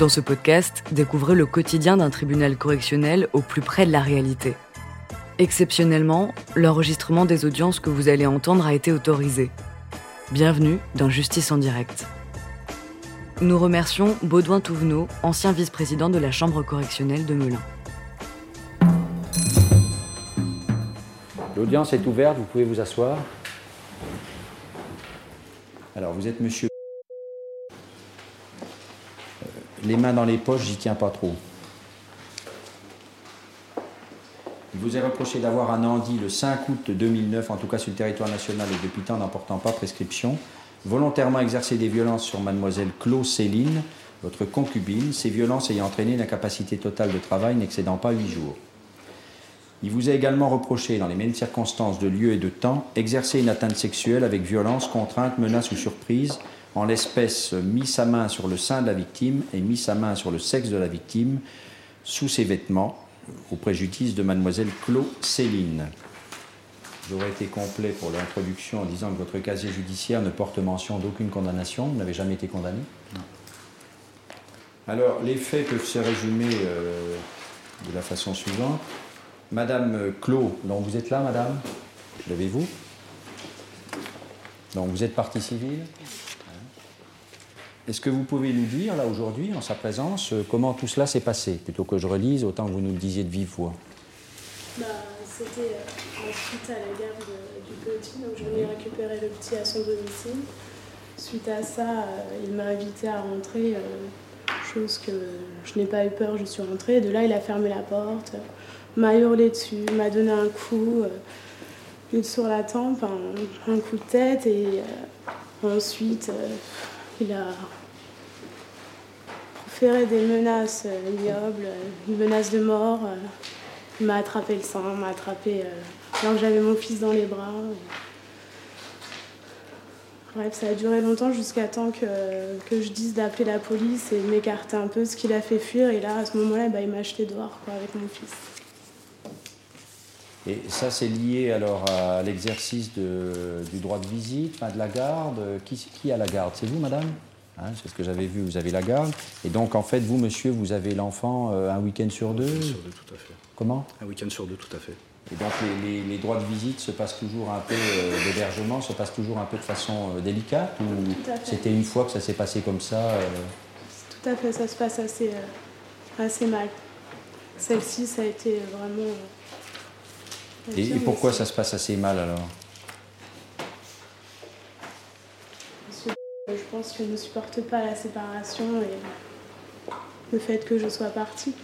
Dans ce podcast, découvrez le quotidien d'un tribunal correctionnel au plus près de la réalité. Exceptionnellement, l'enregistrement des audiences que vous allez entendre a été autorisé. Bienvenue dans Justice en direct. Nous remercions Baudouin Touvenot, ancien vice-président de la Chambre correctionnelle de Melun. L'audience est ouverte, vous pouvez vous asseoir. Alors, vous êtes monsieur. Euh, Les mains dans les poches, j'y tiens pas trop. Il vous est reproché d'avoir un Andy le 5 août 2009, en tout cas sur le territoire national et depuis temps n'emportant pas prescription, volontairement exercé des violences sur mademoiselle Claude Céline, votre concubine, ces violences ayant entraîné une incapacité totale de travail n'excédant pas 8 jours. Il vous a également reproché, dans les mêmes circonstances de lieu et de temps, exercer une atteinte sexuelle avec violence, contrainte, menace ou surprise, en l'espèce mis sa main sur le sein de la victime et mis sa main sur le sexe de la victime, sous ses vêtements, au préjudice de mademoiselle Claude Céline. J'aurais été complet pour l'introduction en disant que votre casier judiciaire ne porte mention d'aucune condamnation. Vous n'avez jamais été condamné? Non. Alors, les faits peuvent se résumer euh, de la façon suivante. Madame Clos, donc vous êtes là, madame? Levez-vous. Donc vous êtes partie civile? Est-ce que vous pouvez nous dire, là, aujourd'hui, en sa présence, euh, comment tout cela s'est passé Plutôt que je relise, autant que vous nous le disiez de vive voix? Bah, C'était euh, suite à la guerre de- du petit, donc je venais récupérer le petit à son domicile. Suite à ça, euh, il m'a invité à rentrer, chose que je n'ai pas eu peur, je suis rentrée. De là, il a fermé la porte, m'a hurlé dessus, m'a donné un coup, une sur la tempe, un, coup de tête, et ensuite, il a proféré des menaces euh, ignobles, euh, une menace de mort. euh, il m'a attrapé le sang, m'a attrapé alors que j'avais mon fils dans les bras. Bref, ça a duré longtemps jusqu'à temps que, que je dise d'appeler la police et m'écarter un peu, ce qui l'a fait fuir. Et là, à ce moment-là, bah, il m'a acheté dehors quoi, avec mon fils. Et ça, c'est lié alors à l'exercice du droit de visite, de la garde. Qui a la garde? C'est vous, madame? Hein, C'est ce que j'avais vu, vous avez la garde. Et donc, en fait, vous, monsieur, vous avez l'enfant euh, un week-end sur deux Un week-end sur deux, tout à fait. Comment? Un week-end sur deux, tout à fait. Et donc, les, les- les droits de visite se passent toujours un peu, euh, d'hébergement se passent toujours un peu de façon euh, délicate Ou Tout à fait. c'était une fois que ça s'est passé comme ça euh, Tout à fait, ça se passe assez, euh, assez mal. Celle-ci, ça a été vraiment. euh, et, pourquoi ça se passe assez mal alors Monsieur, euh, Je pense qu'il ne supporte pas la séparation et le fait que je sois partie.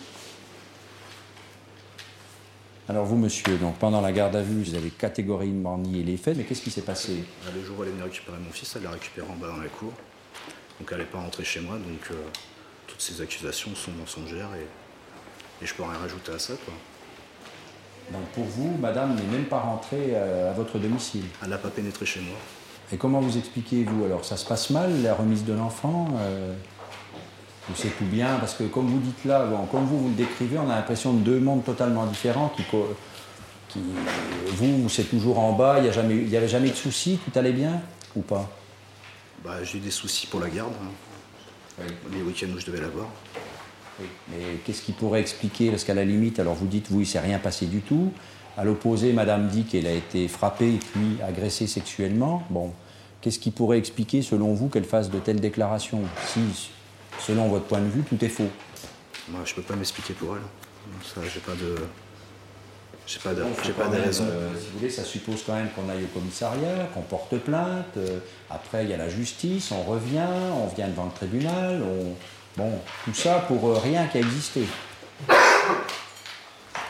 Alors, vous, monsieur, donc pendant la garde à vue, vous avez catégoriquement nié les faits, mais qu'est-ce qui s'est passé? Bah, Le jour où elle est venue récupérer mon fils, elle l'a récupéré en bas dans la cour. Donc elle n'est pas rentrée chez moi, donc euh, toutes ces accusations sont mensongères et, et je peux rien rajouter à ça. Quoi. Donc, pour vous, madame n'est même pas rentrée euh, à votre domicile Elle n'a pas pénétré chez moi. Et comment vous expliquez, vous Alors, ça se passe mal, la remise de l'enfant euh, Ou c'est tout bien? Parce que, comme vous dites là, bon, comme vous, vous le décrivez, on a l'impression de deux mondes totalement différents qui. vous, c'est toujours en bas, il n'y avait jamais de soucis, tout allait bien Ou pas? Bah, J'ai eu des soucis pour la garde, hein, les week-ends où je devais la voir. Oui. Mais qu'est-ce qui pourrait expliquer? Parce qu'à la limite, alors vous dites, vous, il ne s'est rien passé du tout. À l'opposé, madame dit qu'elle a été frappée et puis agressée sexuellement. Bon, qu'est-ce qui pourrait expliquer, selon vous, qu'elle fasse de telles déclarations Si, selon votre point de vue, tout est faux. Moi, je peux pas m'expliquer pour elle. Ça, j'ai pas de. J'ai pas de, j'ai pas de raison. euh, si vous voulez, ça suppose quand même qu'on aille au commissariat, qu'on porte plainte. euh, après, il y a la justice, on revient, on vient devant le tribunal. On... Bon, tout ça pour euh, rien qui a existé.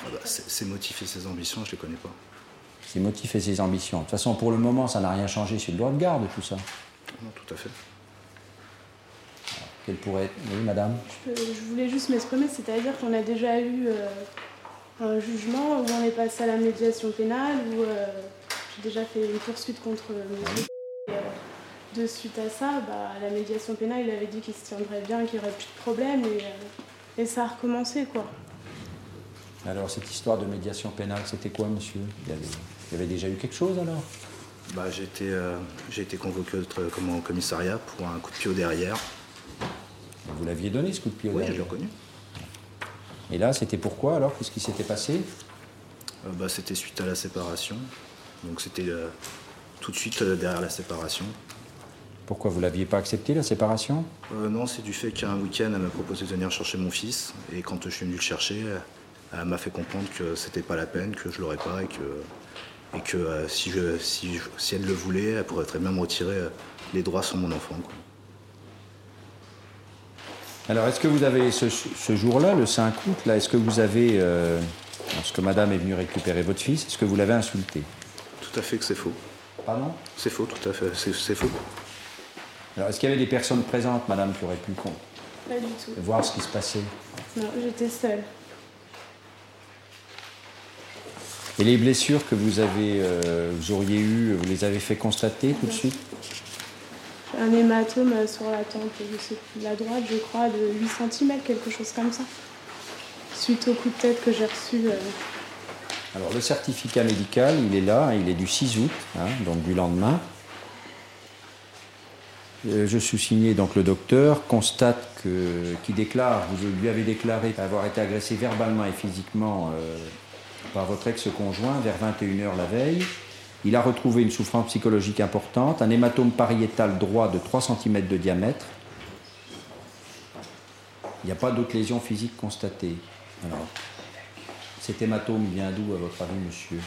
Ah bah, ses motifs et ses ambitions, je les connais pas. Ses motifs et ses ambitions. De toute façon, pour le moment, ça n'a rien changé sur le droit de garde, tout ça. Non, tout à fait. Quelle pourrait être. Oui, madame Je, peux- je voulais juste m'exprimer, c'est-à-dire qu'on a déjà eu euh, un jugement où on est passé à la médiation pénale, où euh, j'ai déjà fait une poursuite contre monsieur. Et, euh, de suite à ça, bah, à la médiation pénale, il avait dit qu'il se tiendrait bien, qu'il n'y aurait plus de problème, et, euh, et ça a recommencé, quoi. Alors, cette histoire de médiation pénale, c'était quoi, monsieur? Il y, avait, il y avait déjà eu quelque chose alors? Bah, j'ai été, euh, j'ai été convoqué au, tr- comme au commissariat pour un coup de pied au derrière. Vous l'aviez donné ce coup de pied au Oui, je derrière l'ai reconnu. Et là, c'était pourquoi alors? Qu'est-ce qui s'était passé? Euh, bah, c'était suite à la séparation. Donc c'était euh, tout de suite derrière la séparation. Pourquoi vous l'aviez pas accepté la séparation? Non, c'est du fait qu'un week-end, elle m'a proposé de venir chercher mon fils. Et quand je suis venu le chercher, m'a fait comprendre que c'était pas la peine, que je l'aurais pas et que, et que euh, si, je, si, je- si elle le voulait, elle pourrait très bien me retirer euh, les droits sur mon enfant. quoi. Alors, est-ce que vous avez ce, ce jour-là, le 5 août, là, est-ce que vous avez, euh, lorsque Madame est venue récupérer votre fils, est-ce que vous l'avez insulté? Tout à fait que c'est faux. Pardon? C'est faux, tout à fait. C'est c'est faux. Alors, est-ce qu'il y avait des personnes présentes, Madame, qui auraient pu con- Pas du tout. voir ce qui se passait? Non, j'étais seule. Et les blessures que vous avez, euh, vous auriez eues, vous les avez fait constater tout de suite? Un hématome sur la tempe, je sais plus, la droite, je crois, de 8 cm, quelque chose comme ça. Suite au coup de tête que j'ai reçu. euh, Alors, le certificat médical, il est là, il est du 6 août, hein, donc du lendemain. Euh, je sous-signé donc le docteur constate que qui déclare, vous lui avez déclaré avoir été agressé verbalement et physiquement euh, par votre ex-conjoint vers 21h la veille. Il a retrouvé une souffrance psychologique importante, un hématome pariétal droit de 3 cm de diamètre. Il n'y a pas d'autres lésions physiques constatées. Alors, cet hématome vient d'où, à votre avis, monsieur?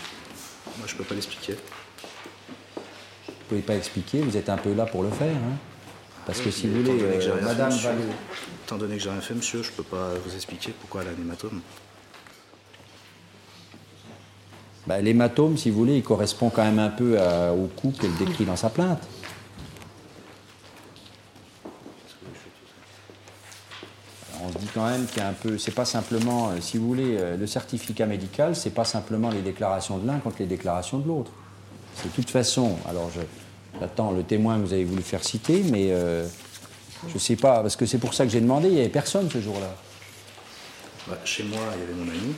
Moi, je peux pas l'expliquer. Vous ne pouvez pas expliquer, vous êtes un peu là pour le faire. hein. Parce que si vous voulez, euh, fait, Madame monsieur. Étant donné que j'ai rien fait, monsieur, je peux pas vous expliquer pourquoi elle a un hématome. Bah, L'hématome, si vous voulez, il correspond quand même un peu à- au coup qu'elle décrit dans sa plainte. On se dit quand même qu'il y a un peu. C'est pas simplement, euh, si vous voulez, euh, le certificat médical, c'est pas simplement les déclarations de l'un contre les déclarations de l'autre. C'est de toute façon. Alors, j'attends le témoin que vous avez voulu faire citer, mais euh, je sais pas, parce que c'est pour ça que j'ai demandé. Il n'y avait personne ce jour-là. Bah, chez moi, il y avait mon ami.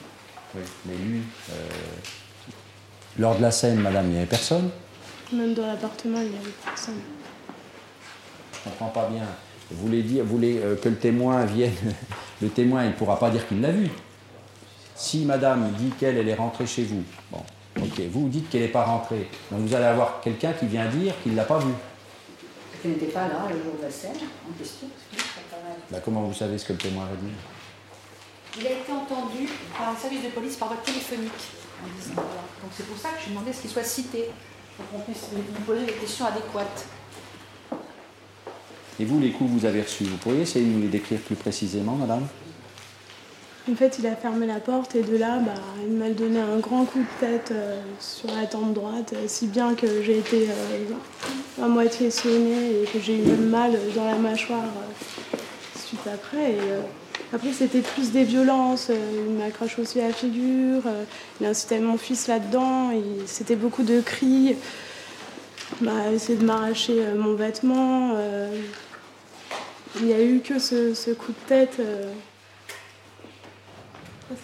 Mais lui, euh, lors de la scène, madame, il n'y avait personne. Même dans l'appartement, il n'y avait personne. Je comprends pas bien. Vous voulez dire, vous voulez euh, que le témoin vienne. Le témoin, il ne pourra pas dire qu'il l'a vu. Si madame dit qu'elle, elle est rentrée chez vous, bon, ok, vous dites qu'elle n'est pas rentrée. Donc vous allez avoir quelqu'un qui vient dire qu'il ne l'a pas vue. qui n'était pas là le jour de la scène en question. Bah, comment vous savez ce que le témoin va dire? Il a été entendu par un service de police par voie téléphonique. En disant, voilà. Donc c'est pour ça que je demandais ce qu'il soit cité, pour qu'on puisse lui poser les questions adéquates. Et vous, les coups que vous avez reçus, vous pourriez essayer de nous les décrire plus précisément, madame? En fait, il a fermé la porte et de là, bah, il m'a donné un grand coup de tête euh, sur la tempe droite, euh, si bien que j'ai été euh, à moitié sonnée et que j'ai eu même mal dans la mâchoire euh, suite après. Et, euh, après, c'était plus des violences. euh, il m'a craché aussi la figure. euh, il incitait mon fils là-dedans. C'était beaucoup de cris. Il m'a essayé de m'arracher euh, mon vêtement. euh, il n'y a eu que ce, ce coup de tête. euh,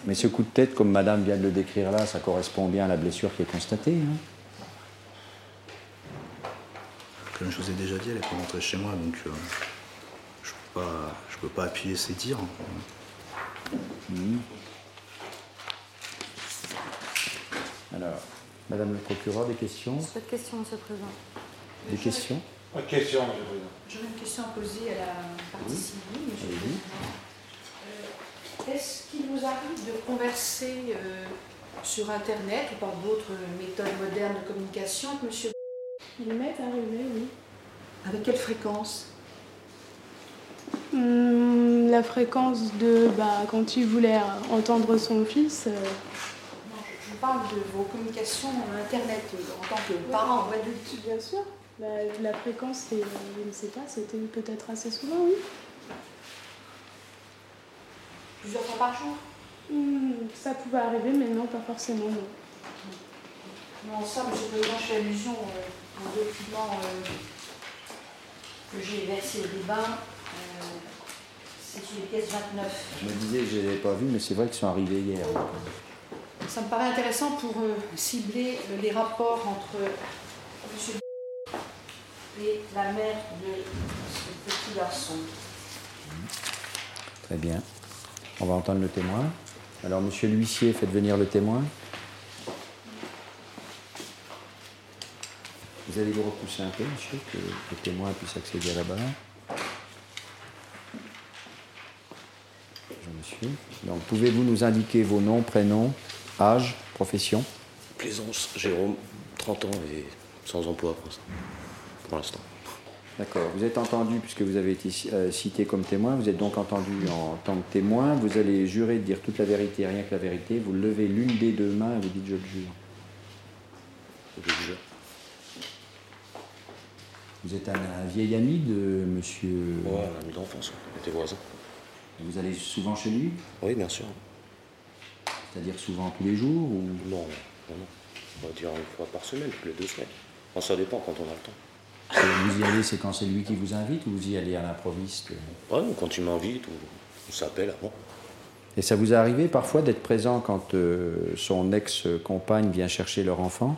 Mais ce coup de tête, comme madame vient de le décrire là, ça correspond bien à la blessure qui est constatée. hein. Comme je vous ai déjà dit, elle n'est pas rentrée chez moi, donc euh, pas, je peux pas appuyer ses dires. Alors, madame le procureur, des questions? Pas de questions, Monsieur le Président. Des questions? Pas de question, Monsieur le Président. J'aurais une question à poser à la partie civile, monsieur le Allez-y. Président. Euh, Est-ce qu'il vous arrive de converser euh, sur Internet ou par d'autres méthodes modernes de communication avec monsieur Il m'est arrivé, oui. Avec quelle fréquence? Hum, la fréquence de bah, quand il voulait entendre son fils. euh, je, je parle de vos communications Internet euh, en tant que parent adulte. bien sûr. Bah, la fréquence, c'est, euh, je ne sais pas, c'était peut-être assez souvent, oui. Plusieurs fois par jour Hum, ça pouvait arriver, mais non, pas forcément. Non. Le Président, je fais allusion euh, au document euh, que j'ai versé au débat. Euh, c'est sur les pièces 29. Je me disais que je ne les avais pas vus, mais c'est vrai qu'ils sont arrivés hier. Ça me paraît intéressant pour euh, cibler euh, les rapports entre monsieur et la mère de ce petit garçon. Très bien. On va entendre le témoin. Alors, monsieur l'huissier, faites venir le témoin. Vous allez vous repousser un peu, monsieur, que le témoin puisse accéder à la barre. Donc, pouvez-vous nous indiquer vos noms, prénoms, âge, profession? Plaisance, Jérôme, 30 ans et sans emploi pour l'instant. D'accord. Vous êtes entendu, puisque vous avez été euh, cité comme témoin, vous êtes donc entendu en tant que témoin. Vous allez jurer de dire toute la vérité, rien que la vérité. Vous levez l'une des deux mains et vous dites je le jure. Je le jure. Vous êtes un, un vieil ami de monsieur. Ouais, un ami d'enfance, on était voisins. Vous allez souvent chez lui Oui, bien sûr. C'est-à-dire souvent tous les jours ou... Non, non, non. On va dire une fois par semaine, toutes les deux semaines. Enfin, ça dépend quand on a le temps. Et Vous y allez, c'est quand c'est lui qui vous invite ou vous y allez à l'improviste Ouais, ou quand il m'invite, ou on s'appelle avant. Et ça vous est arrivé parfois d'être présent quand euh, son ex-compagne vient chercher leur enfant?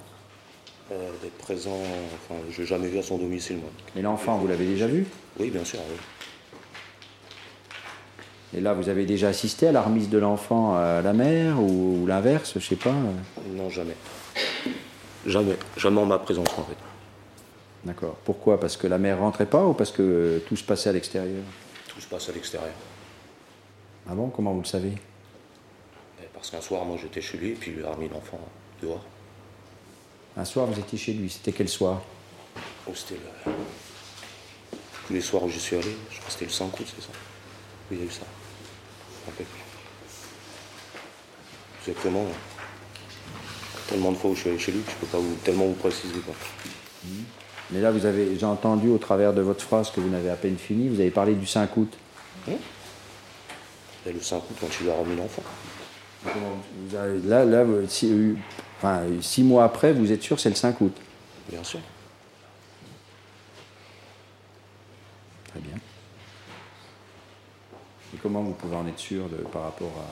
Euh, D'être présent, enfin, je l'ai jamais vu à son domicile, moi. Et l'enfant, vous l'avez déjà vu? Oui, bien sûr, oui. Et là, vous avez déjà assisté à la remise de l'enfant à la mère ou, ou l'inverse, je sais pas. euh. Non, jamais. Jamais. Jamais en ma présence, en fait. D'accord. Pourquoi? Parce que la mère rentrait pas ou parce que tout se passait à l'extérieur? Tout se passe à l'extérieur. Ah bon? Comment vous le savez? Et Parce qu'un soir, moi, j'étais chez lui, et puis il a remis l'enfant dehors. Un soir, vous étiez chez lui. C'était quel soir? Oh, c'était le... Tous les soirs où j'y suis allé, je crois que c'était le 5 août, c'est ça? Oui, il y a eu ça. Je me rappelle plus. Exactement. Tellement de fois où je suis allé chez lui que je peux pas vous, tellement vous préciser. Quoi. Mais là, vous avez, j'ai entendu au travers de votre phrase que vous n'avez à peine fini, vous avez parlé du 5 août. Et le 5 août, quand il a remis l'enfant. Vous avez- là, là, vous- si- euh, enfin, six mois après, vous êtes sûr que c'est le 5 août. Bien sûr. Très bien. Comment vous pouvez en être sûr de, par rapport à...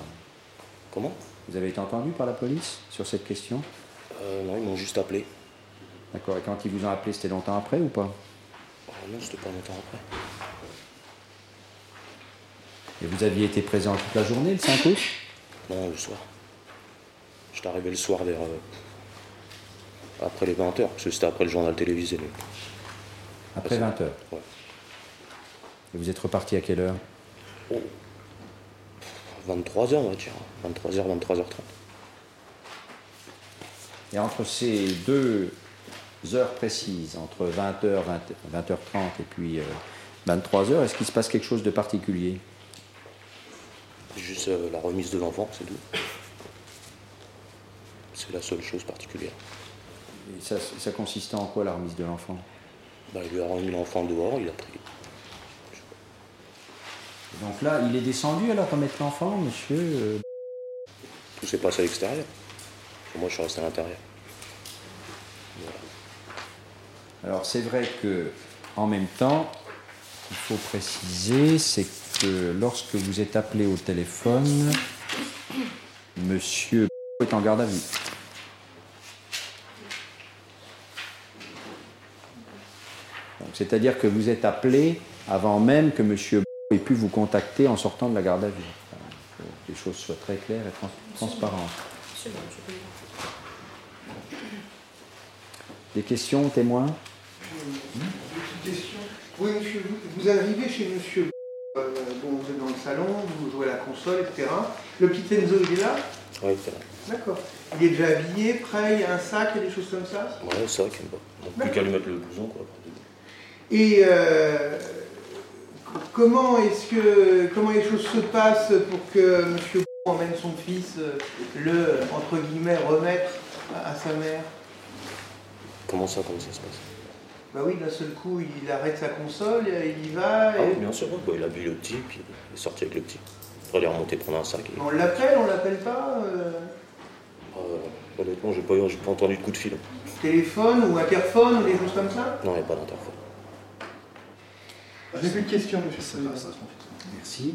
Comment? Vous avez été entendu par la police sur cette question? Euh, Non, ils m'ont juste appelé. D'accord. Et quand ils vous ont appelé, c'était longtemps après ou pas? Oh, non, c'était pas longtemps après. Et vous aviez été présent toute la journée, le 5 août? Non, le soir. J'étais arrivé le soir vers. euh, après les 20h, parce que c'était après le journal télévisé. Après c'est- 20 heures. Ouais. Et vous êtes reparti à quelle heure? 23h, on va dire. 23h, 23h30. Et entre ces deux heures précises, entre 20h, 20, h 30 et puis 23h, est-ce qu'il se passe quelque chose de particulier? Juste euh, la remise de l'enfant, c'est tout. C'est la seule chose particulière. Et ça, ça consistait en quoi la remise de l'enfant? Bah, il lui a remis l'enfant dehors, il a pris. Donc là, il est descendu alors remettre l'enfant, monsieur euh, Tout s'est passé à l'extérieur. Moi, je suis resté à l'intérieur. Alors c'est vrai que en même temps, il faut préciser, c'est que lorsque vous êtes appelé au téléphone, monsieur est en garde à vue. Donc, C'est-à-dire que vous êtes appelé avant même que monsieur ait pu vous contacter en sortant de la garde à vue. Il faut que les choses soient très claires et trans- transparentes. Des questions, témoins? Question. Oui, monsieur, vous, arrivez chez monsieur. euh, bon, vous êtes dans le salon, vous jouez à la console, etc. Le petit Enzo, il est là? Oui, c'est vrai. D'accord. Il est déjà habillé, prêt, il y a un sac, il y a des choses comme ça? Ouais, c'est vrai qu'il n'y a plus qu'à lui mettre le blouson, quoi. Et euh, comment est-ce que comment les choses se passent pour que monsieur emmène son fils euh, le entre guillemets remettre à, à sa mère? Comment ça, comment ça se passe? Bah oui, d'un seul coup, il arrête sa console, il y va. Ah oui, bien sûr, ouais. Bah, il a vu le petit, puis il est sorti avec le petit. Après, il est remonté prendre un sac. Et... On l'appelle, on l'appelle pas euh, Euh, honnêtement, j'ai pas, pas entendu de coup de fil. Téléphone ou interphone ou des choses comme ça? Non, il n'y a pas d'interphone. J'ai plus de questions, monsieur. le Président. Merci.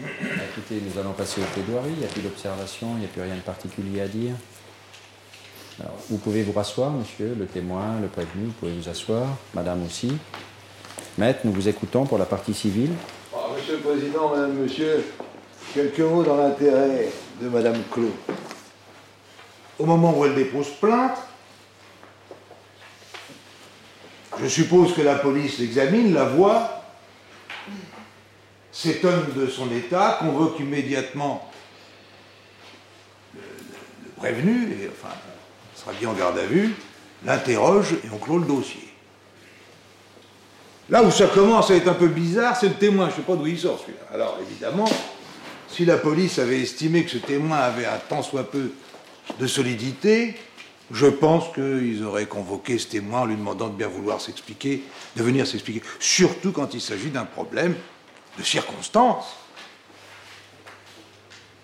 Écoutez, nous allons passer au plaidoirie. Il n'y a plus d'observation, il n'y a plus rien de particulier à dire. Alors, vous pouvez vous rasseoir, monsieur, le témoin, le prévenu, vous pouvez vous asseoir, madame aussi. Maître, nous vous écoutons pour la partie civile. Ah Monsieur le Président, Madame, Monsieur, quelques mots dans l'intérêt de Madame Claude. Au moment où elle dépose plainte, je suppose que la police l'examine, la voit, s'étonne de son état, convoque immédiatement le, prévenu, et enfin, sera bien en garde à vue, l'interroge et on clôt le dossier. Là où ça commence à être un peu bizarre, c'est le témoin. Je ne sais pas d'où il sort celui-là. Alors évidemment, si la police avait estimé que ce témoin avait un tant soit peu de solidité, je pense qu'ils auraient convoqué ce témoin en lui demandant de bien vouloir s'expliquer, de venir s'expliquer. Surtout quand il s'agit d'un problème de circonstances.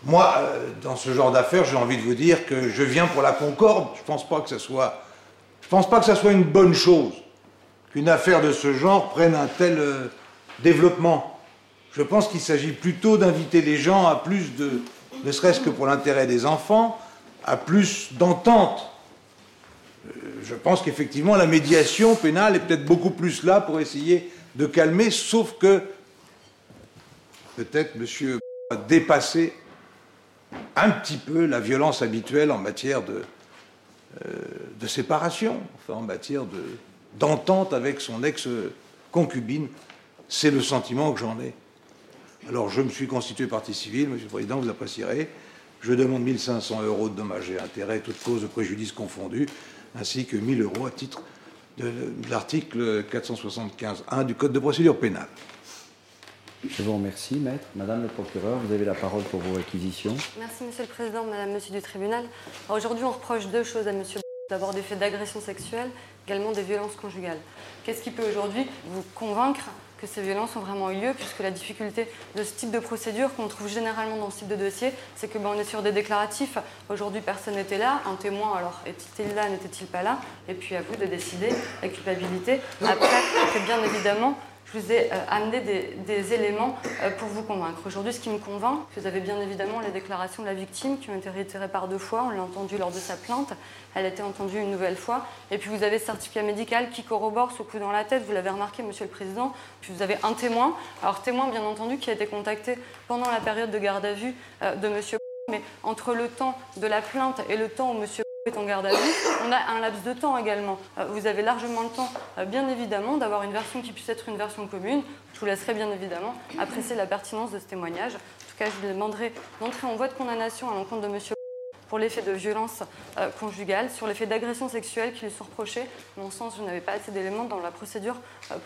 Moi, euh, dans ce genre d'affaires, j'ai envie de vous dire que je viens pour la concorde. Je pense pas que ça soit, je pense pas que ça soit une bonne chose qu'une affaire de ce genre prenne un tel euh, développement. Je pense qu'il s'agit plutôt d'inviter les gens à plus de, ne serait-ce que pour l'intérêt des enfants, à plus d'entente. Je pense qu'effectivement la médiation pénale est peut-être beaucoup plus là pour essayer de calmer, sauf que peut-être monsieur a dépassé un petit peu la violence habituelle en matière de, euh, séparation, enfin en matière de, d'entente avec son ex-concubine. C'est le sentiment que j'en ai. Alors je me suis constitué partie civile, Monsieur le Président, vous apprécierez. Je demande 1500 euros de dommages et intérêts, toutes causes de préjudice confondues, ainsi que 1000 euros à titre de, l'article 475.1 du Code de procédure pénale. Je vous remercie, maître. Madame le procureur, vous avez la parole pour vos réquisitions. Merci, monsieur le président, madame, monsieur du tribunal. Aujourd'hui, on reproche deux choses à monsieur. D'abord des faits d'agression sexuelle, également des violences conjugales. Qu'est-ce qui peut aujourd'hui vous convaincre que ces violences ont vraiment eu lieu, puisque la difficulté de ce type de procédure qu'on trouve généralement dans ce type de dossier, c'est que ben, on est sur des déclaratifs. Aujourd'hui, personne n'était là. Un témoin, alors était-il là, n'était-il pas là? Et puis à vous de décider la culpabilité. Après, que bien évidemment, je vous ai euh, amené des, éléments euh, pour vous convaincre. Aujourd'hui, ce qui me convainc, vous avez bien évidemment les déclarations de la victime qui ont été réitérées par deux fois. On l'a entendu lors de sa plainte. Elle a été entendue une nouvelle fois. Et puis vous avez ce certificat médical qui corrobore ce coup dans la tête. Vous l'avez remarqué, Monsieur le Président. Puis vous avez un témoin. Alors témoin, bien entendu, qui a été contacté pendant la période de garde à vue euh, de Monsieur. Mais entre le temps de la plainte et le temps où Monsieur est en garde à vue, on a un laps de temps également. Euh, vous avez largement le temps, euh, bien évidemment, d'avoir une version qui puisse être une version commune. Je vous laisserai bien évidemment apprécier la pertinence de ce témoignage. En tout cas, je vous demanderai d'entrer en voie de condamnation à l'encontre de Monsieur pour les faits de violence euh, conjugale, sur les faits d'agression sexuelle qui lui sont reprochés. À mon sens, vous n'avez pas assez d'éléments dans la procédure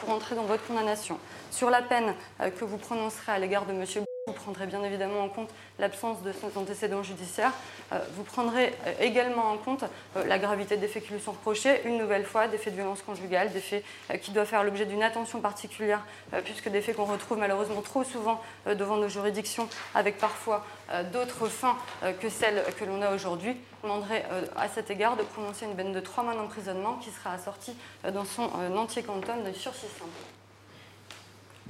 pour entrer dans votre condamnation. Sur la peine que vous prononcerez à l'égard de Monsieur vous prendrez bien évidemment en compte l'absence de antécédents judiciaires. Euh, vous prendrez euh, également en compte euh, la gravité des faits qui lui sont reprochés, une nouvelle fois, des faits de violence conjugale, des faits qui doivent faire l'objet d'une attention particulière, puisque des faits qu'on retrouve malheureusement trop souvent devant nos juridictions, avec parfois d'autres fins que celles que l'on a aujourd'hui. Je demanderai à cet égard de prononcer une peine de trois mois d'emprisonnement qui sera assortie dans son entier quantum de sursis simple.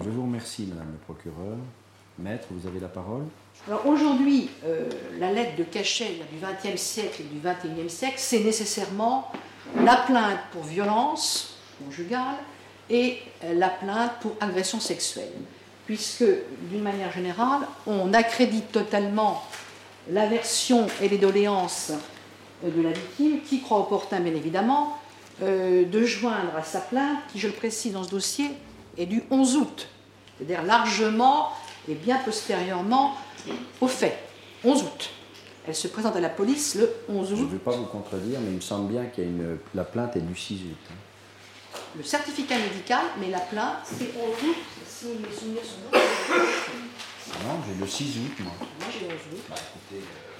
Je vous remercie, Madame le procureur. Maître, vous avez la parole. Alors aujourd'hui, euh, la lettre de cachet du XXe siècle et du XXIe siècle, c'est nécessairement la plainte pour violence conjugale et euh, la plainte pour agression sexuelle. Puisque, d'une manière générale, on accrédite totalement la version et les doléances euh, de la victime, qui croit opportun, bien évidemment, de joindre à sa plainte, qui, je le précise dans ce dossier, est du 11 août, c'est-à-dire largement et bien postérieurement au fait, 11 août. Elle se présente à la police le 11 août. Je ne veux pas vous contredire, mais il me semble bien que la plainte est du 6 août. Hein. Le certificat médical, mais la plainte, c'est 11 août, si mes souvenirs sont Non, j'ai le 6 août, moi. Moi, j'ai 11 août. Bah, écoutez, euh,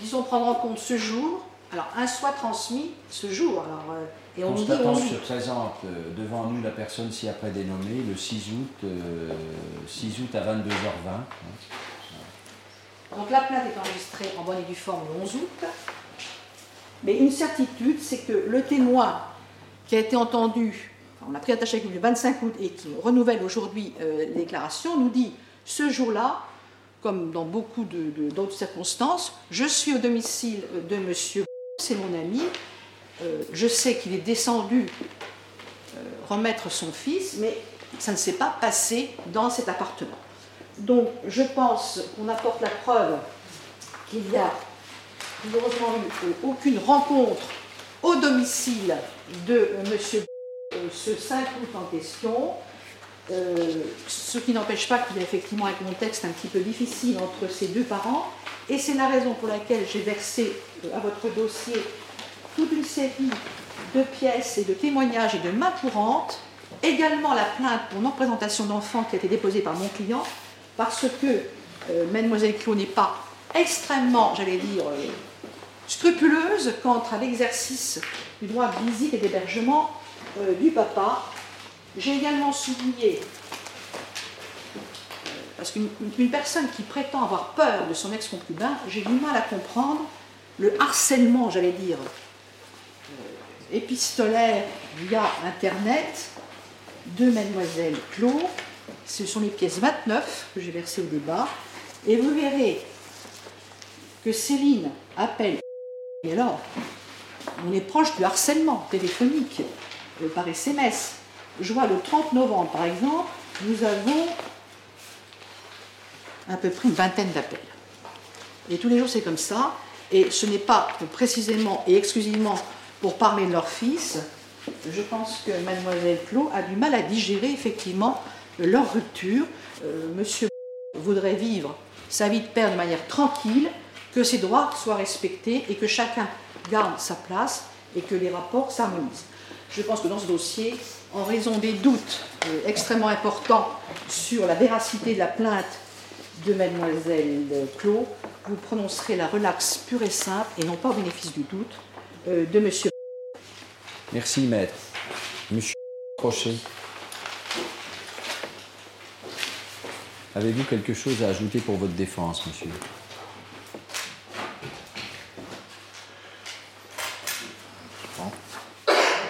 Disons prendre en compte ce jour. Alors, un soit transmis ce jour. Alors, euh, et on dit, se présente euh, devant nous la personne ci-après dénommée le 6 août, 6 euh, août à 22h20. Donc la plainte est enregistrée en bonne et due forme le 11 août. Mais une certitude, c'est que le témoin qui a été entendu, on a pris attaché avec lui le 25 août et qui renouvelle aujourd'hui euh, les déclarations, nous dit ce jour-là, comme dans beaucoup d'autres circonstances, je suis au domicile de monsieur, c'est mon ami, euh, je sais qu'il est descendu euh, remettre son fils, mais ça ne s'est pas passé dans cet appartement. Donc, je pense qu'on apporte la preuve qu'il n'y a malheureusement eu aucune rencontre au domicile de M. ce 5 août en question. Euh, ce qui n'empêche pas qu'il y a effectivement un contexte un petit peu difficile entre ces deux parents. Et c'est la raison pour laquelle j'ai versé euh, à votre dossier toute une série de pièces et de témoignages et de mains courantes. Également la plainte pour non-présentation d'enfants qui a été déposée par mon client, parce que euh, Mademoiselle Clot n'est pas extrêmement, j'allais dire, scrupuleuse quant à l'exercice du droit de visite et d'hébergement du papa j'ai également souligné, euh, parce qu'une personne qui prétend avoir peur de son ex-concubin, j'ai du mal à comprendre le harcèlement, j'allais dire, euh, épistolaire via Internet de Mademoiselle Claude. Ce sont les pièces 29 que j'ai versées au débat. Et vous verrez que Céline appelle. Et alors, on est proche du harcèlement téléphonique euh, par SMS. Je vois le 30 novembre, par exemple, nous avons à peu près une vingtaine d'appels. Et tous les jours, c'est comme ça. Et ce n'est pas précisément et exclusivement pour parler de leur fils. Je pense que mademoiselle Flo a du mal à digérer effectivement leur rupture. Euh, monsieur voudrait vivre sa vie de père de manière tranquille, que ses droits soient respectés et que chacun garde sa place et que les rapports s'harmonisent. Je pense que dans ce dossier, en raison des doutes euh, extrêmement importants sur la véracité de la plainte de mademoiselle Clos, vous prononcerez la relaxe pure et simple, et non pas au bénéfice du doute, euh, de monsieur. Merci, maître. Monsieur Crochet. Avez-vous quelque chose à ajouter pour votre défense, monsieur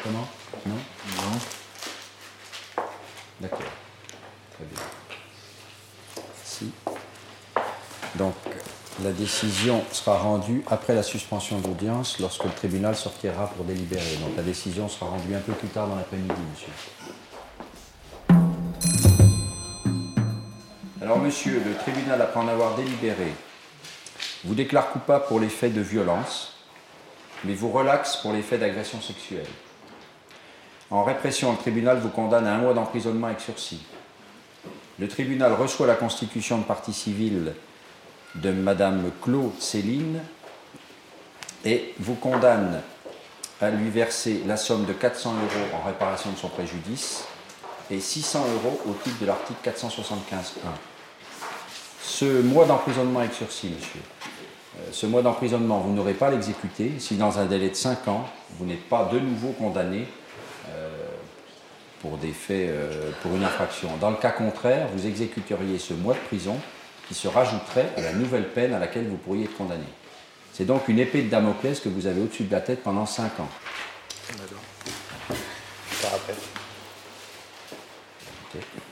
Comment Non Non. D'accord. Très bien. Si. Donc, la décision sera rendue après la suspension d'audience lorsque le tribunal sortira pour délibérer. Donc, la décision sera rendue un peu plus tard dans l'après-midi, monsieur. Alors, monsieur, le tribunal, après en avoir délibéré, vous déclare coupable pour les faits de violence, mais vous relaxe pour les faits d'agression sexuelle. En répression, le tribunal vous condamne à un mois d'emprisonnement avec sursis. Le tribunal reçoit la constitution de partie civile de Madame Claude Céline et vous condamne à lui verser la somme de 400 euros en réparation de son préjudice et 600 euros au titre de l'article 475.1. Ce mois d'emprisonnement avec sursis, monsieur, euh, ce mois d'emprisonnement, vous n'aurez pas à l'exécuter si dans un délai de 5 ans, vous n'êtes pas de nouveau condamné pour des faits, euh, pour une infraction. Dans le cas contraire, vous exécuteriez ce mois de prison qui se rajouterait à la nouvelle peine à laquelle vous pourriez être condamné. C'est donc une épée de Damoclès que vous avez au-dessus de la tête pendant 5 ans. Ça rappelle.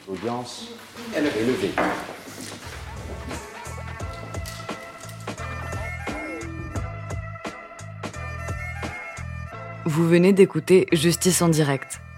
L'audience est levée. Vous venez d'écouter Justice en direct.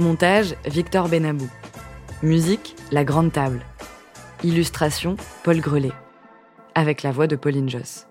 Montage Victor Benabou. Musique La Grande Table. Illustration Paul Grelet. Avec la voix de Pauline Joss.